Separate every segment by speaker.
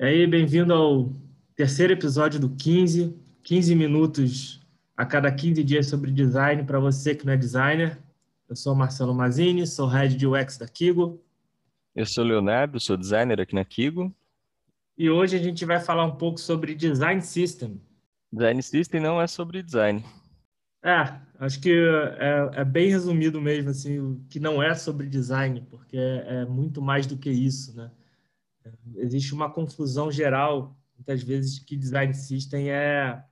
Speaker 1: E aí, bem-vindo ao terceiro episódio do 15, 15 minutos a cada 15 dias sobre design para você que não é designer. Eu sou Marcelo Mazini, sou head de UX da Kigo.
Speaker 2: Eu sou Leonardo, sou designer aqui na Kigo.
Speaker 1: E hoje a gente vai falar um pouco sobre design system.
Speaker 2: Design system não é sobre design.
Speaker 1: É, acho que é, é bem resumido mesmo, assim, o que não é sobre design, porque é, é muito mais do que isso, né? Existe uma confusão geral, muitas vezes, que design system é,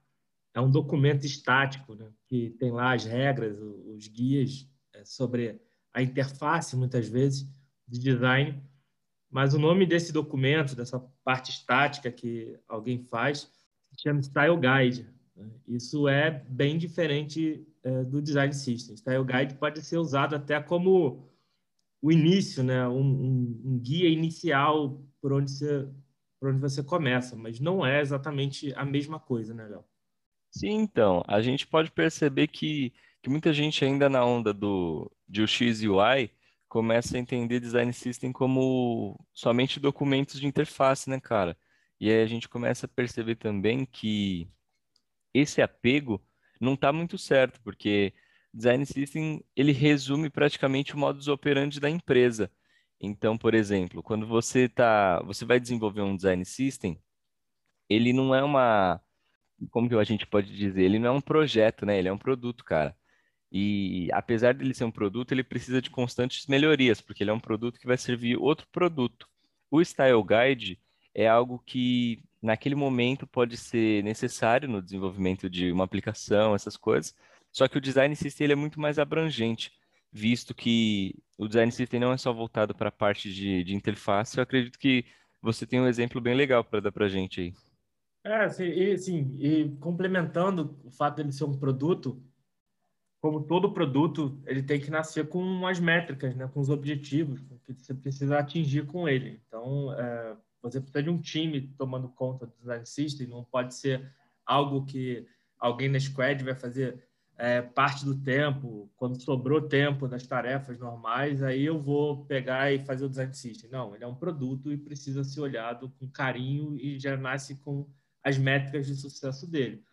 Speaker 1: é um documento estático, né? que tem lá as regras, os guias é, sobre a interface, muitas vezes, de design, mas o nome desse documento, dessa parte estática que alguém faz, se chama Style Guide. Né? Isso é bem diferente é, do Design System. Style Guide pode ser usado até como o início, né? um, um, um guia inicial por onde você por onde você começa, mas não é exatamente a mesma coisa, né, Léo?
Speaker 2: Sim, então, a gente pode perceber que, que muita gente ainda na onda do de UX e UI começa a entender design system como somente documentos de interface, né, cara? E aí a gente começa a perceber também que esse apego não está muito certo, porque design system ele resume praticamente o modus operandi da empresa. Então, por exemplo, quando você tá, você vai desenvolver um design system, ele não é uma, como que a gente pode dizer, ele não é um projeto, né? Ele é um produto, cara. E apesar dele ser um produto, ele precisa de constantes melhorias, porque ele é um produto que vai servir outro produto. O Style Guide é algo que naquele momento pode ser necessário no desenvolvimento de uma aplicação, essas coisas. Só que o design system ele é muito mais abrangente visto que o design system não é só voltado para a parte de, de interface, eu acredito que você tem um exemplo bem legal para dar para a gente aí.
Speaker 1: É, sim, e, sim, e complementando o fato dele ser um produto, como todo produto, ele tem que nascer com as métricas, né, com os objetivos que você precisa atingir com ele. Então, é, você precisa de um time tomando conta do design system, não pode ser algo que alguém na squad vai fazer é, parte do tempo, quando sobrou tempo das tarefas normais, aí eu vou pegar e fazer o design system. Não, ele é um produto e precisa ser olhado com carinho e já nasce com as métricas de sucesso dele.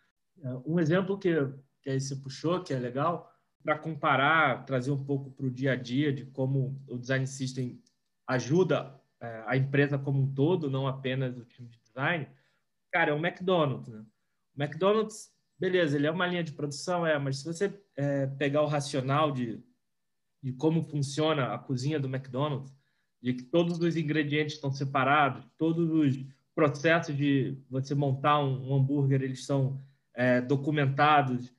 Speaker 1: É, um exemplo que, que aí você puxou, que é legal, para comparar, trazer um pouco para o dia a dia de como o design system ajuda é, a empresa como um todo, não apenas o time de design, cara, é o McDonald's. Né? O McDonald's beleza, ele é uma linha de produção, é, mas se você é, pegar o racional de, de como funciona a cozinha do McDonald's, de que todos os ingredientes estão separados, todos os processos de você montar um, um hambúrguer, eles são é, documentados,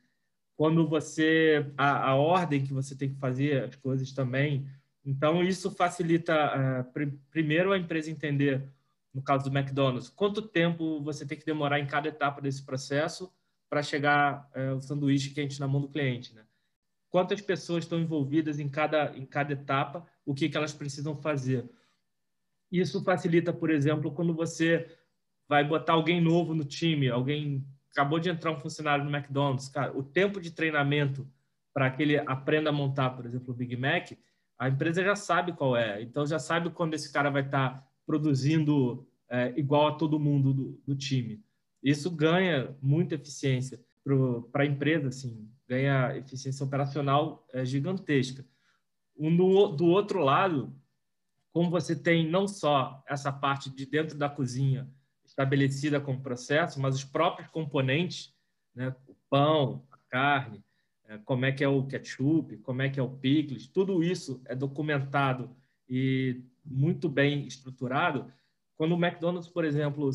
Speaker 1: quando você a, a, ordem que você tem que fazer as coisas também. Então isso facilita é, pr primeiro a empresa entender, no caso do McDonald's, quanto tempo você tem que demorar em cada etapa desse processo para chegar é, o sanduíche quente na mão do cliente, né? Quantas pessoas estão envolvidas em cada, em cada etapa, o que, que elas precisam fazer. Isso facilita, por exemplo, quando você vai botar alguém novo no time, alguém acabou de entrar um funcionário no McDonald's, cara, o tempo de treinamento para que ele aprenda a montar, por exemplo, o Big Mac, a empresa já sabe qual é. Então já sabe quando esse cara vai estar tá produzindo é, igual a todo mundo do, do time. Isso ganha muita eficiência para a empresa, assim, ganha eficiência operacional é, gigantesca. Do, outro lado, como você tem não só essa parte de dentro da cozinha estabelecida como processo, mas os próprios componentes, né, o pão, a carne, é, como é que é o ketchup, como é que é o picles, tudo isso é documentado e muito bem estruturado. Quando o McDonald's, por exemplo,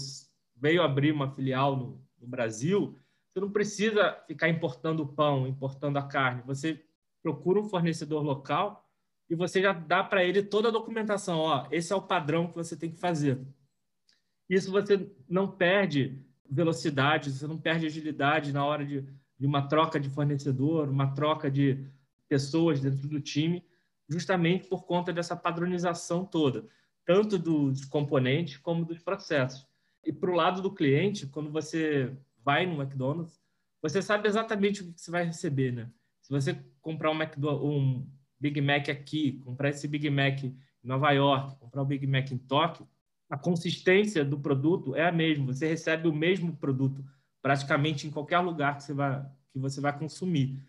Speaker 1: veio abrir uma filial no, no Brasil, você não precisa ficar importando o pão, importando a carne. Você procura um fornecedor local e você já dá para ele toda a documentação. Ó, esse é o padrão que você tem que fazer. Isso você não perde velocidade, você não perde agilidade na hora de, de uma troca de fornecedor, uma troca de pessoas dentro do time, justamente por conta dessa padronização toda, tanto dos componentes como dos processos. E para o lado do cliente, quando você vai no McDonald's, você sabe exatamente o que você vai receber, né? Se você comprar um, um Big Mac aqui, comprar esse Big Mac em Nova York, comprar um Big Mac em Tóquio, a consistência do produto é a mesma. Você recebe o mesmo produto praticamente em qualquer lugar que você vai, que você vai consumir.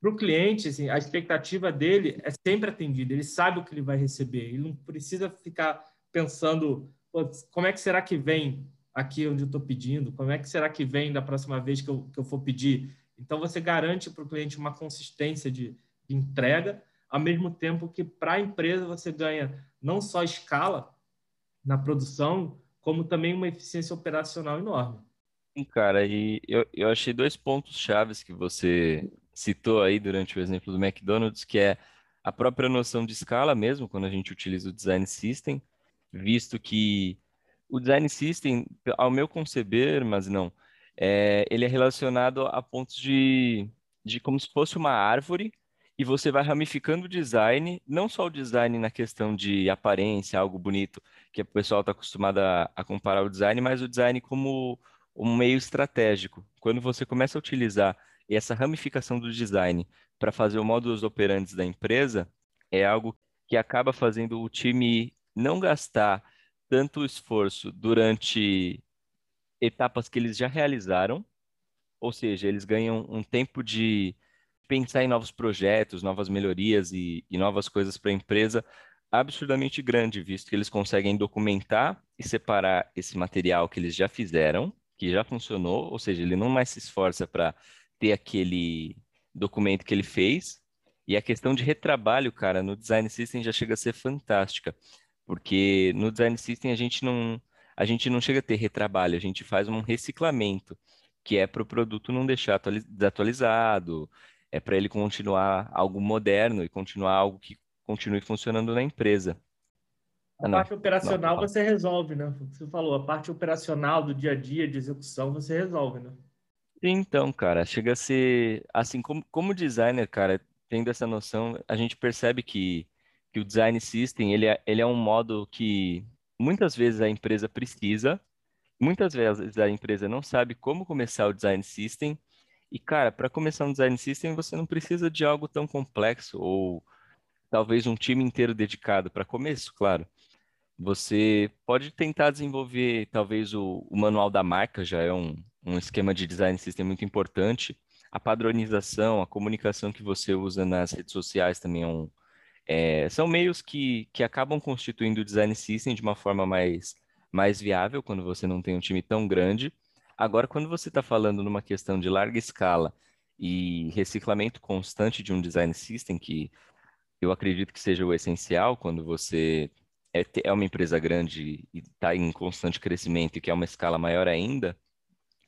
Speaker 1: Para o cliente, assim, a expectativa dele é sempre atendida. Ele sabe o que ele vai receber. Ele não precisa ficar pensando como é que será que vem aqui onde eu estou pedindo? Como é que será que vem da próxima vez que eu, que eu for pedir? Então, você garante para o cliente uma consistência de, de entrega, ao mesmo tempo que para a empresa você ganha não só escala na produção, como também uma eficiência operacional enorme.
Speaker 2: Cara, e eu, eu achei dois pontos chaves que você citou aí durante o exemplo do McDonald's, que é a própria noção de escala mesmo, quando a gente utiliza o design system, visto que o design system, ao meu conceber, mas não, é, ele é relacionado a pontos de, de como se fosse uma árvore e você vai ramificando o design, não só o design na questão de aparência, algo bonito, que o pessoal está acostumado a, a, comparar o design, mas o design como um meio estratégico. Quando você começa a utilizar essa ramificação do design para fazer o modus operandi da empresa, é algo que acaba fazendo o time não gastar tanto esforço durante etapas que eles já realizaram, ou seja, eles ganham um tempo de pensar em novos projetos, novas melhorias e, e novas coisas para a empresa absurdamente grande, visto que eles conseguem documentar e separar esse material que eles já fizeram, que já funcionou, ou seja, ele não mais se esforça para ter aquele documento que ele fez. E a questão de retrabalho, cara, no Design System já chega a ser fantástica, porque no Design System a gente não a gente não chega a ter retrabalho, a gente faz um reciclamento, que é para o produto não deixar desatualizado, é para ele continuar algo moderno e continuar algo que continue funcionando na empresa.
Speaker 1: A ah, parte operacional não, você resolve, né? Você falou, a parte operacional do dia a dia de execução você resolve, né?
Speaker 2: Então, cara, chega a ser assim como, como designer, cara, tendo essa noção, a gente percebe que, que o design system ele é, ele é um modo que muitas vezes a empresa precisa, muitas vezes a empresa não sabe como começar o design system. E, cara, para começar um design system, você não precisa de algo tão complexo ou talvez um time inteiro dedicado para começo, claro. Você pode tentar desenvolver, talvez, o, o manual da marca, já é um, um esquema de design system muito importante. A padronização, a comunicação que você usa nas redes sociais também é um, é, são meios que, que acabam constituindo o design system de uma forma mais, mais viável quando você não tem um time tão grande. Agora, quando você está falando numa questão de larga escala e reciclamento constante de um design system, que eu acredito que seja o essencial quando você é, é uma empresa grande e está em constante crescimento e quer uma escala maior ainda,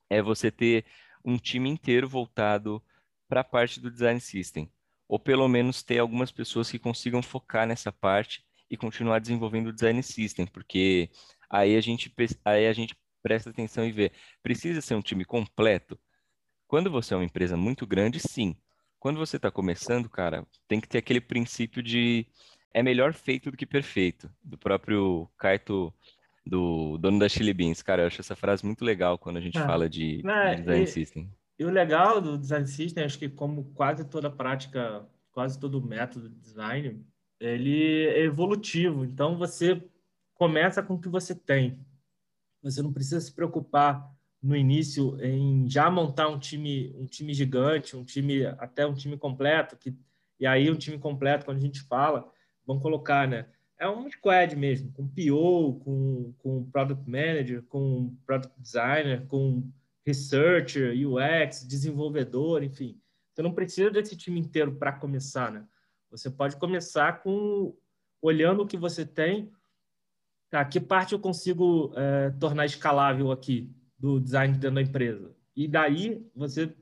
Speaker 2: é você ter um time inteiro voltado para a parte do design system, ou pelo menos ter algumas pessoas que consigam focar nessa parte e continuar desenvolvendo o design system, porque aí a gente aí a gente presta atenção e vê, precisa ser um time completo. Quando você é uma empresa muito grande, sim. Quando você está começando, cara, tem que ter aquele princípio de é melhor feito do que perfeito, do próprio Kaito, do dono da Chili Beans. Cara, eu acho essa frase muito legal quando a gente é. fala de, é, de design
Speaker 1: e,
Speaker 2: system.
Speaker 1: E o legal do design system, acho que como quase toda prática, quase todo método de design, ele é evolutivo. Então você começa com o que você tem. Você não precisa se preocupar no início em já montar um time, um time gigante, um time até um time completo, que e aí um time completo quando a gente fala, vamos colocar, né? É um squad mesmo, com PO, com, com Product Manager, com Product Designer, com Researcher, UX, desenvolvedor, enfim. Você não precisa desse time inteiro para começar, né? Você pode começar com olhando o que você tem. Tá, que parte eu consigo é, tornar escalável aqui do design dentro da empresa? E daí você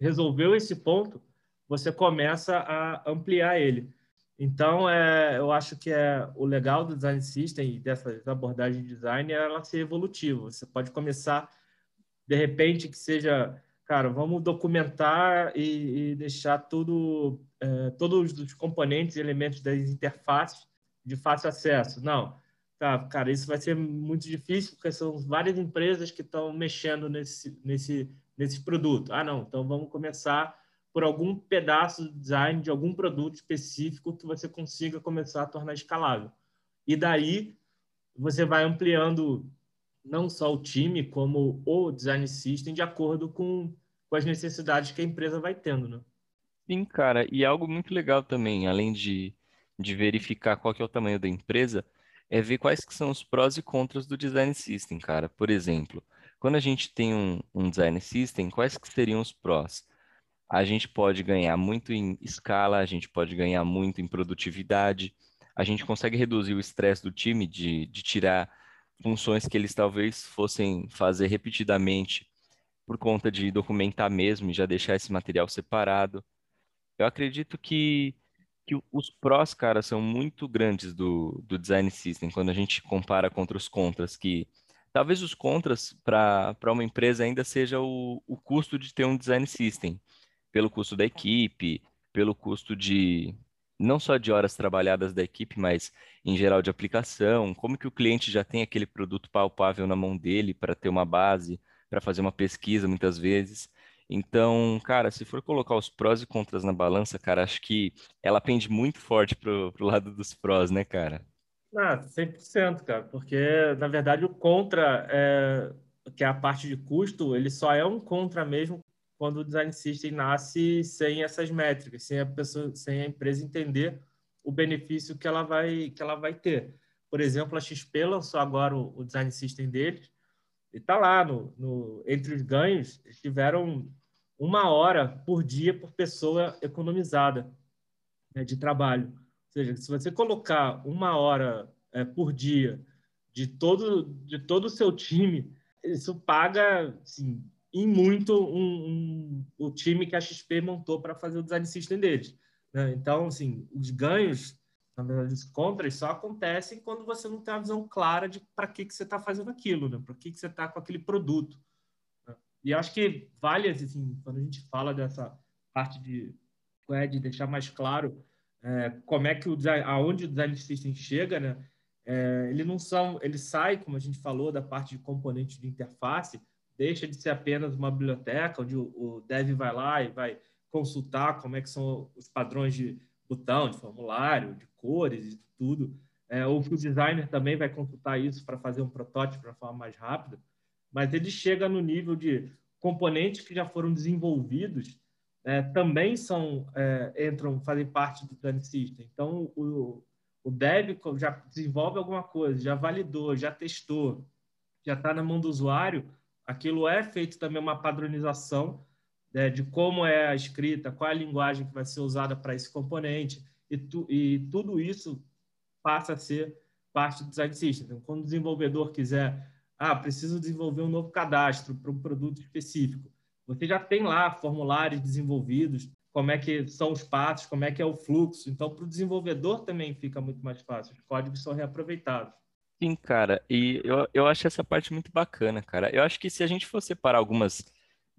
Speaker 1: resolveu esse ponto, você começa a ampliar ele. Então, é, eu acho que é o legal do design system e dessa abordagem de design é ela ser evolutiva. Você pode começar, de repente, que seja, cara, vamos documentar e, e deixar tudo, é, todos os componentes e elementos das interfaces de fácil acesso. Não, tá, cara, isso vai ser muito difícil porque são várias empresas que estão mexendo nesse, nesse, nesse produto. Ah, não, então vamos começar por algum pedaço do design de algum produto específico que você consiga começar a tornar escalável. E daí você vai ampliando não só o time, como o design system, de acordo com, com as necessidades que a empresa vai tendo, né?
Speaker 2: Sim, cara, e algo muito legal também, além de, de verificar qual que é o tamanho da empresa, é ver quais que são os prós e contras do design system, cara. Por exemplo, quando a gente tem um, um design system, quais que seriam os prós? A gente pode ganhar muito em escala, a gente pode ganhar muito em produtividade, a gente consegue reduzir o estresse do time de, de tirar funções que eles talvez fossem fazer repetidamente por conta de documentar mesmo e já deixar esse material separado. Eu acredito que, que os prós, cara, são muito grandes do, do design system quando a gente compara contra os contras, que talvez os contras para uma empresa ainda seja o, o custo de ter um design system, pelo custo da equipe, pelo custo de, não só de horas trabalhadas da equipe, mas em geral de aplicação, como que o cliente já tem aquele produto palpável na mão dele para ter uma base, para fazer uma pesquisa muitas vezes. Então, cara, se for colocar os prós e contras na balança, cara, acho que ela pende muito forte pro, pro lado dos prós, né, cara?
Speaker 1: Ah, 100%, cara, porque na verdade o contra, é, que é a parte de custo, ele só é um contra mesmo quando o design system nasce sem essas métricas, sem a pessoa, sem a empresa entender o benefício que ela vai que ela vai ter. Por exemplo, a XP lançou agora o, o design system deles e está lá no, no, entre os ganhos tiveram uma hora por dia por pessoa economizada né, de trabalho. Ou seja, se você colocar uma hora é, por dia de todo de todo o seu time, isso paga assim, em muito um, um, o time que a XP montou para fazer o design system deles. Né? Então, assim, os ganhos, na verdade, os contras só acontecem quando você não tem uma visão clara de para que, que você está fazendo aquilo, né? para que, que você está com aquele produto. Né? E acho que vale, assim, quando a gente fala dessa parte de, é, de deixar mais claro é, como é que o design, aonde o design system chega, né? É, ele não são, ele sai, como a gente falou, da parte de componentes de interface deixa de ser apenas uma biblioteca onde o, dev vai lá e vai consultar como é que são os padrões de botão, de formulário, de cores e tudo. É, ou que o designer também vai consultar isso para fazer um protótipo de uma forma mais rápida. Mas ele chega no nível de componentes que já foram desenvolvidos é, também são é, entram fazem parte do design system. Então o, o dev já desenvolve alguma coisa, já validou, já testou, já está na mão do usuário aquilo é feito também uma padronização né, de como é a escrita, qual é a linguagem que vai ser usada para esse componente, e, tu, e, tudo isso passa a ser parte do design system. Então, quando o desenvolvedor quiser, ah, preciso desenvolver um novo cadastro para um produto específico, você já tem lá formulários desenvolvidos, como é que são os passos, como é que é o fluxo. Então, para o desenvolvedor também fica muito mais fácil. Os códigos são reaproveitados.
Speaker 2: Sim, cara, e eu, eu acho essa parte muito bacana, cara. Eu acho que se a gente for separar algumas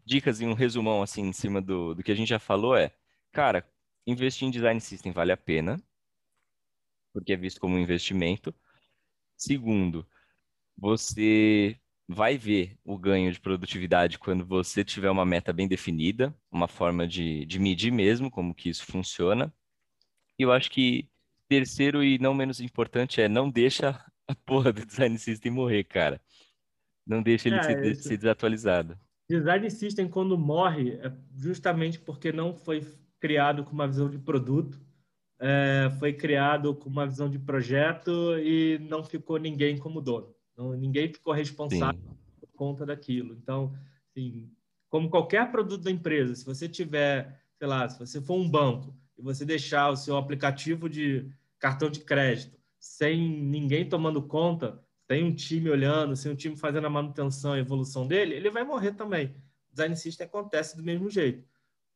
Speaker 2: dicas e um resumão assim em cima do, do que a gente já falou é, cara, investir em design system vale a pena, porque é visto como um investimento. Segundo, você vai ver o ganho de produtividade quando você tiver uma meta bem definida, uma forma de, de medir mesmo como que isso funciona. E eu acho que terceiro e não menos importante é não deixa a porra do design system morrer, cara. Não deixa ele é, ser, ser, desatualizado.
Speaker 1: Design system, quando morre, é justamente porque não foi criado com uma visão de produto, é, foi criado com uma visão de projeto e não ficou ninguém como dono. Não, ninguém ficou responsável Sim. por conta daquilo. Então, assim, como qualquer produto da empresa, se você tiver, sei lá, se você for um banco e você deixar o seu aplicativo de cartão de crédito sem ninguém tomando conta, sem um time olhando, sem um time fazendo a manutenção e evolução dele, ele vai morrer também. O design system acontece do mesmo jeito.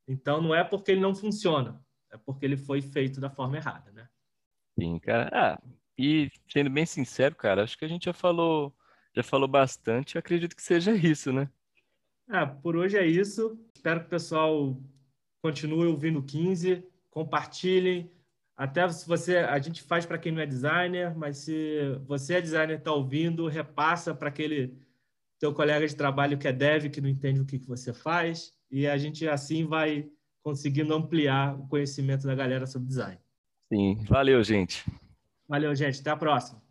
Speaker 1: Então, não é porque ele não funciona, é porque ele foi feito da forma errada, né?
Speaker 2: Sim, cara. Ah, e sendo bem sincero, cara, acho que a gente já falou, já falou bastante. Eu acredito que seja isso, né?
Speaker 1: Ah, por hoje é isso. Espero que o pessoal continue ouvindo o 15, compartilhem, até se você, a gente faz para quem não é designer, mas se você é designer está ouvindo, repassa para aquele teu colega de trabalho que é dev, que não entende o que, que você faz, e a gente assim vai conseguindo ampliar o conhecimento da galera sobre design.
Speaker 2: Sim, valeu, gente.
Speaker 1: Valeu, gente. Até a próxima.